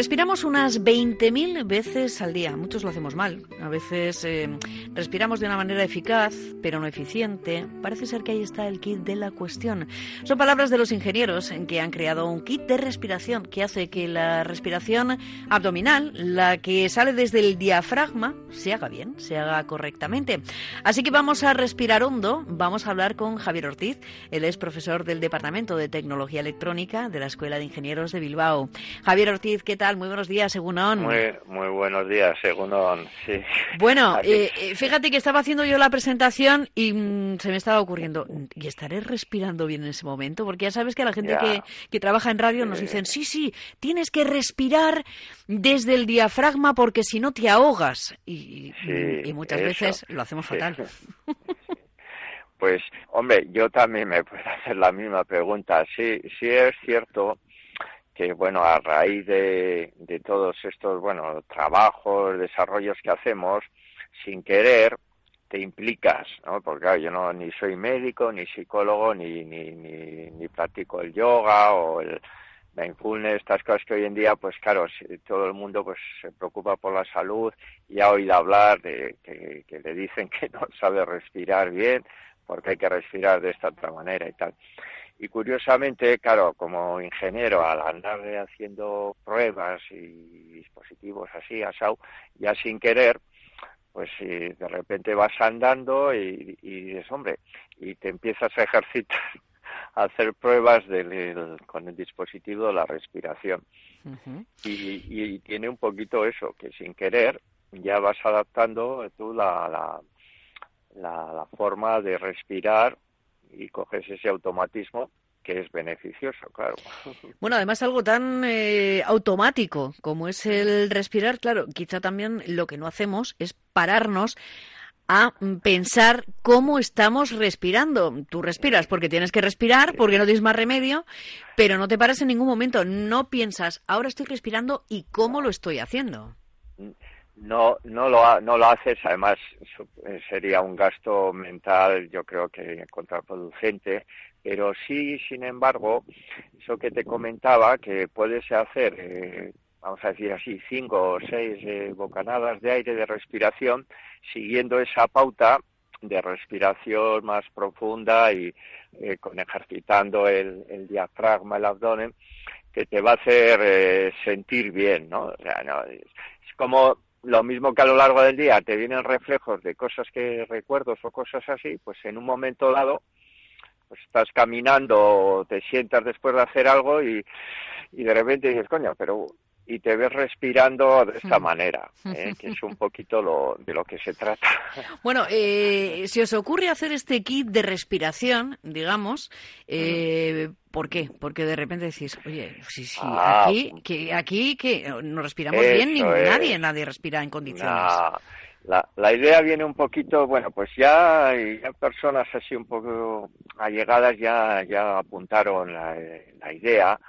Respiramos unas 20.000 veces al día. Muchos lo hacemos mal. A veces eh, respiramos de una manera eficaz, pero no eficiente. Parece ser que ahí está el kit de la cuestión. Son palabras de los ingenieros en que han creado un kit de respiración que hace que la respiración abdominal, la que sale desde el diafragma, se haga bien, se haga correctamente. Así que vamos a respirar hondo. Vamos a hablar con Javier Ortiz. Él es profesor del Departamento de Tecnología Electrónica de la Escuela de Ingenieros de Bilbao. Javier Ortiz, ¿qué tal? Muy buenos días, según Muy, muy buenos días, según sí. Bueno, eh, eh, fíjate que estaba haciendo yo la presentación y mm, se me estaba ocurriendo, ¿y estaré respirando bien en ese momento? Porque ya sabes que la gente que, que, trabaja en radio nos dicen, sí, sí, tienes que respirar desde el diafragma porque si no te ahogas. Y, y muchas veces lo hacemos fatal. Pues, hombre, yo también me puedo hacer la misma pregunta. Sí, sí es cierto que bueno a raíz de, de todos estos bueno trabajos desarrollos que hacemos sin querer te implicas no porque yo no ni soy médico ni psicólogo ni ni, ni, ni practico el yoga o el mindfulness estas cosas que hoy en día pues claro todo el mundo pues se preocupa por la salud y ha oído hablar de que, que le dicen que no sabe respirar bien porque hay que respirar de esta otra manera y tal y curiosamente, claro, como ingeniero, al andar haciendo pruebas y dispositivos así, asau, ya sin querer, pues si de repente vas andando y, dices, hombre, y te empiezas a ejercitar, a hacer pruebas con el dispositivo de la respiración. y, tiene un poquito eso, que sin querer ya vas adaptando tú la, la, la forma de respirar y coges ese automatismo que es beneficioso, claro. Bueno, además algo tan eh, automático como es el respirar, claro, quizá también lo que no hacemos es pararnos a pensar cómo estamos respirando. Tú respiras porque tienes que respirar, porque no tienes más remedio, pero no te paras en ningún momento. No piensas, ahora estoy respirando y cómo lo estoy haciendo. No, no lo, no lo haces. Además, eh, sería un gasto mental, yo creo que contraproducente pero sí, sin embargo, eso que te comentaba, que puedes hacer, eh, vamos a decir así, cinco o seis eh, bocanadas de aire de respiración, siguiendo esa pauta de respiración más profunda y eh, con ejercitando el, diafragma, el abdomen, que te va a hacer sentir bien, ¿no? O sea, no, es como lo mismo que a lo largo del día te vienen reflejos de cosas que recuerdos o cosas así, pues en un momento dado pues estás caminando, te sientas después de hacer algo y, y de repente dices, coño, pero y te ves respirando de esta manera, ¿eh? que es un poquito lo, de lo que se trata. Bueno, eh, si os ocurre hacer este kit de respiración, digamos, eh, ¿por qué? Porque de repente decís, oye, sí, sí, ah, aquí, que, aquí que no respiramos bien, ni nadie, nadie respira en condiciones. La, la idea viene un poquito, bueno, pues ya, ya personas así un poco allegadas ya, ya apuntaron la, la idea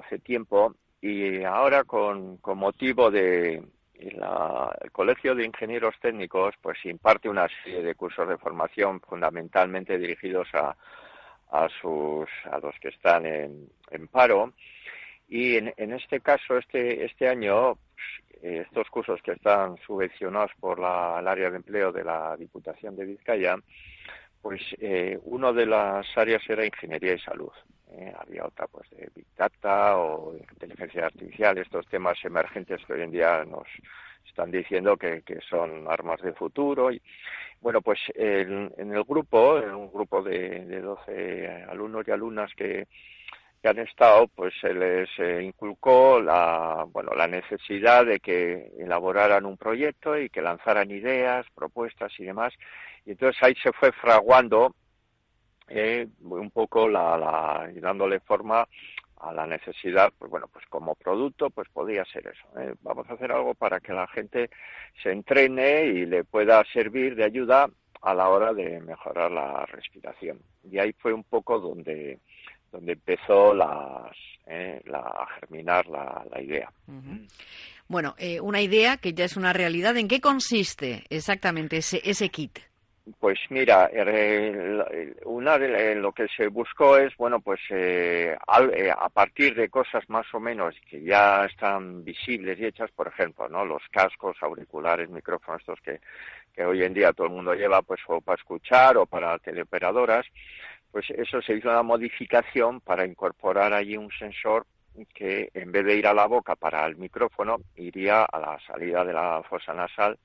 hace tiempo y ahora con, motivo de, la, el Colegio de Ingenieros Técnicos pues imparte una serie de cursos de formación fundamentalmente dirigidos a, a los que están en, en paro. Y en, en, este caso este este año pues, estos cursos que están subvencionados por la, el área de empleo de la Diputación de Vizcaya pues eh, una de las áreas era ingeniería y salud eh, Big Data o inteligencia artificial, estos temas emergentes que hoy en día nos están diciendo que, que son armas de futuro. Y, bueno, pues en, en el grupo, en un grupo de, de 12 alumnos y alumnas que, que han estado, pues se les eh, inculcó la, bueno, la necesidad de que elaboraran un proyecto y que lanzaran ideas, propuestas y demás. Y entonces ahí se fue fraguando eh, un poco la, la, dándole forma a la necesidad, pues bueno, pues como producto, pues podría ser eso. ¿eh? Vamos a hacer algo para que la gente se entrene y le pueda servir de ayuda a la hora de mejorar la respiración. Y ahí fue un poco donde, donde empezó las, eh, la, a germinar la, idea. Bueno, eh, una idea que ya es una realidad. ¿En qué consiste exactamente ese, ese kit? Pues mira, una de lo que se buscó es, bueno, pues eh, a partir de cosas más o menos que ya están visibles y hechas, por ejemplo, ¿no? Los cascos, auriculares, micrófonos, estos que, que hoy en día todo el mundo lleva, pues o para escuchar o para teleoperadoras, pues eso se hizo una modificación para incorporar allí un sensor que en vez de ir a la boca para el micrófono, iría a la salida de la fosa nasal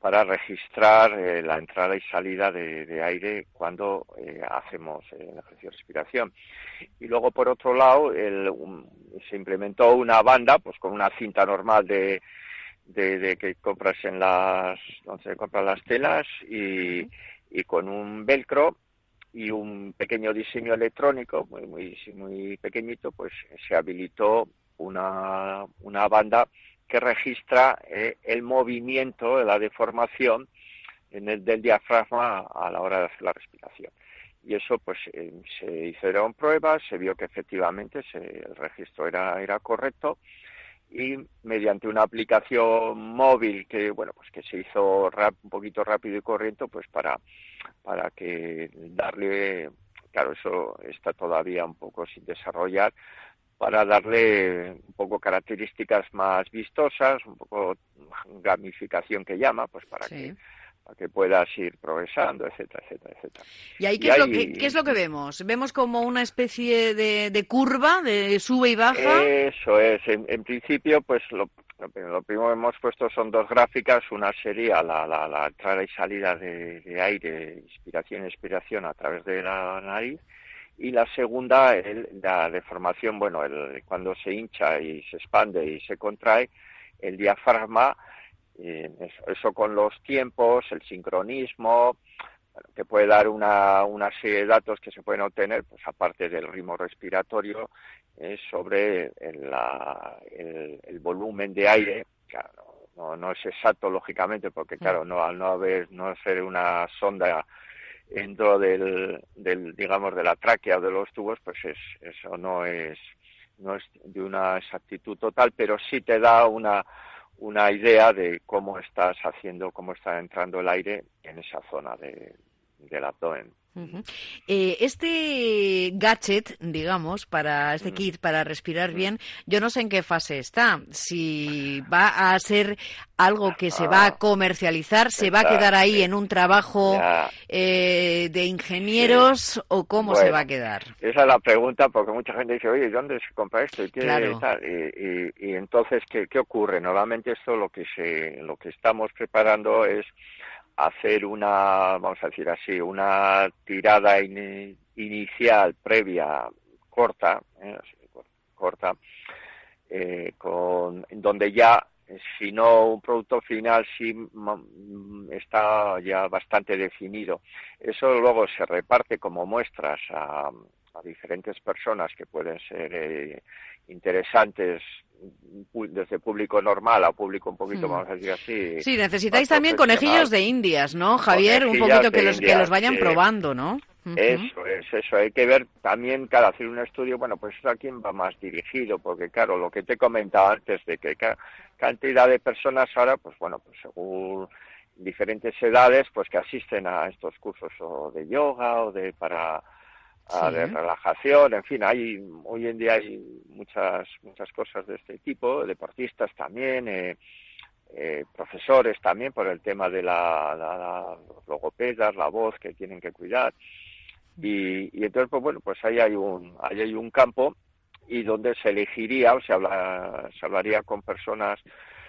para registrar eh, la entrada y salida de, aire cuando eh, hacemos eh, el ejercicio de respiración. Y luego, por otro lado, el, un, se implementó una banda, pues con una cinta normal de, de, de que compras en las, donde se compran las telas y, y con un velcro y un pequeño diseño electrónico muy muy muy pequeñito pues se habilitó una, una banda que registra eh, el movimiento la deformación en el, del diafragma a la hora de hacer la respiración. Y eso, pues, eh, se hicieron pruebas, se vio que efectivamente el registro era, correcto y mediante una aplicación móvil que, bueno, pues que se hizo rap, un poquito rápido y corriente, pues para, para darle, claro, eso está todavía un poco sin desarrollar, para darle un poco características más vistosas, un poco gamificación que llama, pues para sí. que para que puedas ir progresando, etcétera, etcétera, etcétera. ¿Y ahí qué, y es, ahí, lo que, qué es lo que vemos? ¿Vemos como una especie de, de curva, de sube y baja? Eso es. En, en principio, pues lo, lo, primero que hemos puesto son dos gráficas. Una sería la, la, la entrada y salida de, de aire, inspiración expiración a través de la nariz y la segunda, el, la deformación, bueno, el, cuando se hincha y se expande y se contrae, el diafragma, eh, eso, eso, con los tiempos, el sincronismo, que puede dar una, una serie de datos que se pueden obtener, pues aparte del ritmo respiratorio, eh, sobre el, la, el, el, volumen de aire, claro, no, no es exacto lógicamente, porque claro, no al no haber, no ser una sonda dentro del, del, digamos, de la tráquea de los tubos, pues es, eso no es, no es de una exactitud total, pero sí te da una, una idea de cómo estás haciendo, cómo está entrando el aire en esa zona de, del abdomen. Uh -huh. eh, este gadget, digamos, para este kit para respirar bien, yo no sé en qué fase está. Si va a ser algo que se va a comercializar, se va a quedar ahí en un trabajo eh, de ingenieros sí. o cómo bueno, se va a quedar. Esa es la pregunta porque mucha gente dice, oye, ¿dónde se compra esto? Y, claro. tal? y, y, y entonces, ¿qué, ¿qué ocurre? Normalmente esto lo que se, lo que estamos preparando es hacer una, vamos a decir así, una tirada in, inicial previa corta, eh, corta, eh, con donde ya si no un producto final sí está ya bastante definido. Eso luego se reparte como muestras a, a diferentes personas que pueden ser eh, interesantes desde público normal a público un poquito, hmm. vamos a decir así. Sí, necesitáis también conejillos de indias, ¿no, Javier? un poquito que los, que los vayan probando, ¿no? Eso es, eso. Hay que ver también, cada hacer un estudio, bueno, pues a quién va más dirigido, porque claro, lo que te he comentado antes de que cantidad de personas ahora, pues bueno, pues según diferentes edades, pues que asisten a estos cursos o de yoga o de para de relajación, en fin, hay hoy en día hay muchas muchas cosas de este tipo, deportistas también, eh, eh, profesores también por el tema de la, la, los logopedas, la voz que tienen que cuidar. Y, y entonces, pues bueno, pues ahí hay un, ahí hay un campo y donde se elegiría o se, habla, se hablaría con personas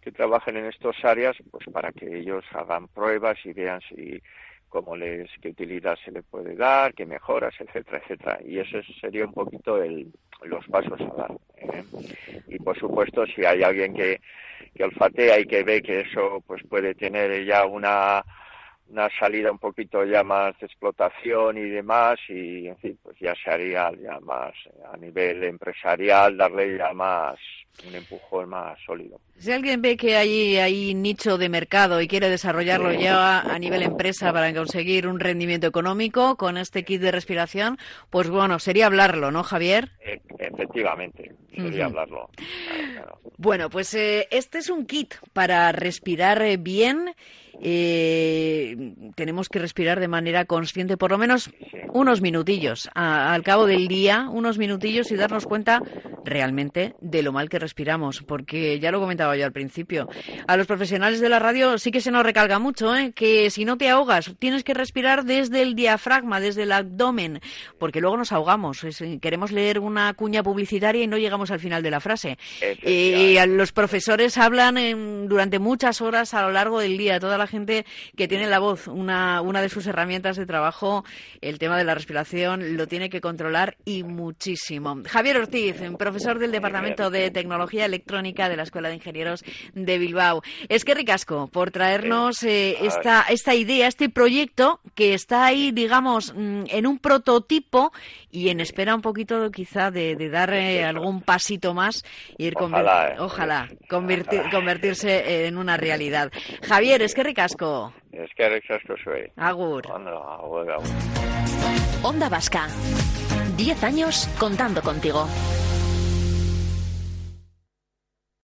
que trabajen en estas áreas, pues para que ellos hagan pruebas y vean si cómo les, qué utilidad se le puede dar, qué mejoras, etcétera, etcétera. Y ese sería un poquito el, los pasos a dar. ¿eh? Y por supuesto, si hay alguien que, que olfatea y que ve que eso pues puede tener ya una una salida un poquito ya más de explotación y demás y en fin pues ya se haría ya más a nivel empresarial darle ya más un empujón más sólido. Si alguien ve que hay, hay nicho de mercado y quiere desarrollarlo ya a nivel empresa para conseguir un rendimiento económico con este kit de respiración, pues bueno, sería hablarlo, ¿no, Javier? E, efectivamente, sería hablarlo. Bueno, pues eh, este es un kit para respirar eh, bien eh, tenemos que respirar de manera consciente, por lo menos unos minutillos al cabo del día, unos minutillos y darnos cuenta realmente de lo mal que respiramos, porque ya lo comentaba yo al principio. A los profesionales de la radio sí que se nos recalga mucho, ¿eh? que si no te ahogas, tienes que respirar desde el diafragma, desde el abdomen, porque luego nos ahogamos. queremos leer una cuña publicitaria y no llegamos al final de la frase. Y los profesores hablan durante muchas horas a lo largo del día, toda la gente que tiene la voz, una, una de sus herramientas de trabajo, el tema de la respiración, lo tiene que controlar y muchísimo. Javier Ortiz, profesor del Departamento de Tecnología Electrónica de la Escuela de Ingenieros de Bilbao. Es que ricasco por traernos eh, esta, esta idea, este proyecto que está ahí, digamos, mm, en un prototipo y en espera un poquito quizá de, dar eh, algún pasito más y ir ojalá, eh. ojalá convertirse en una realidad. Javier, es que ricasco. Es que ricasco soy. Agur. Onda Vasca. Diez años contando contigo.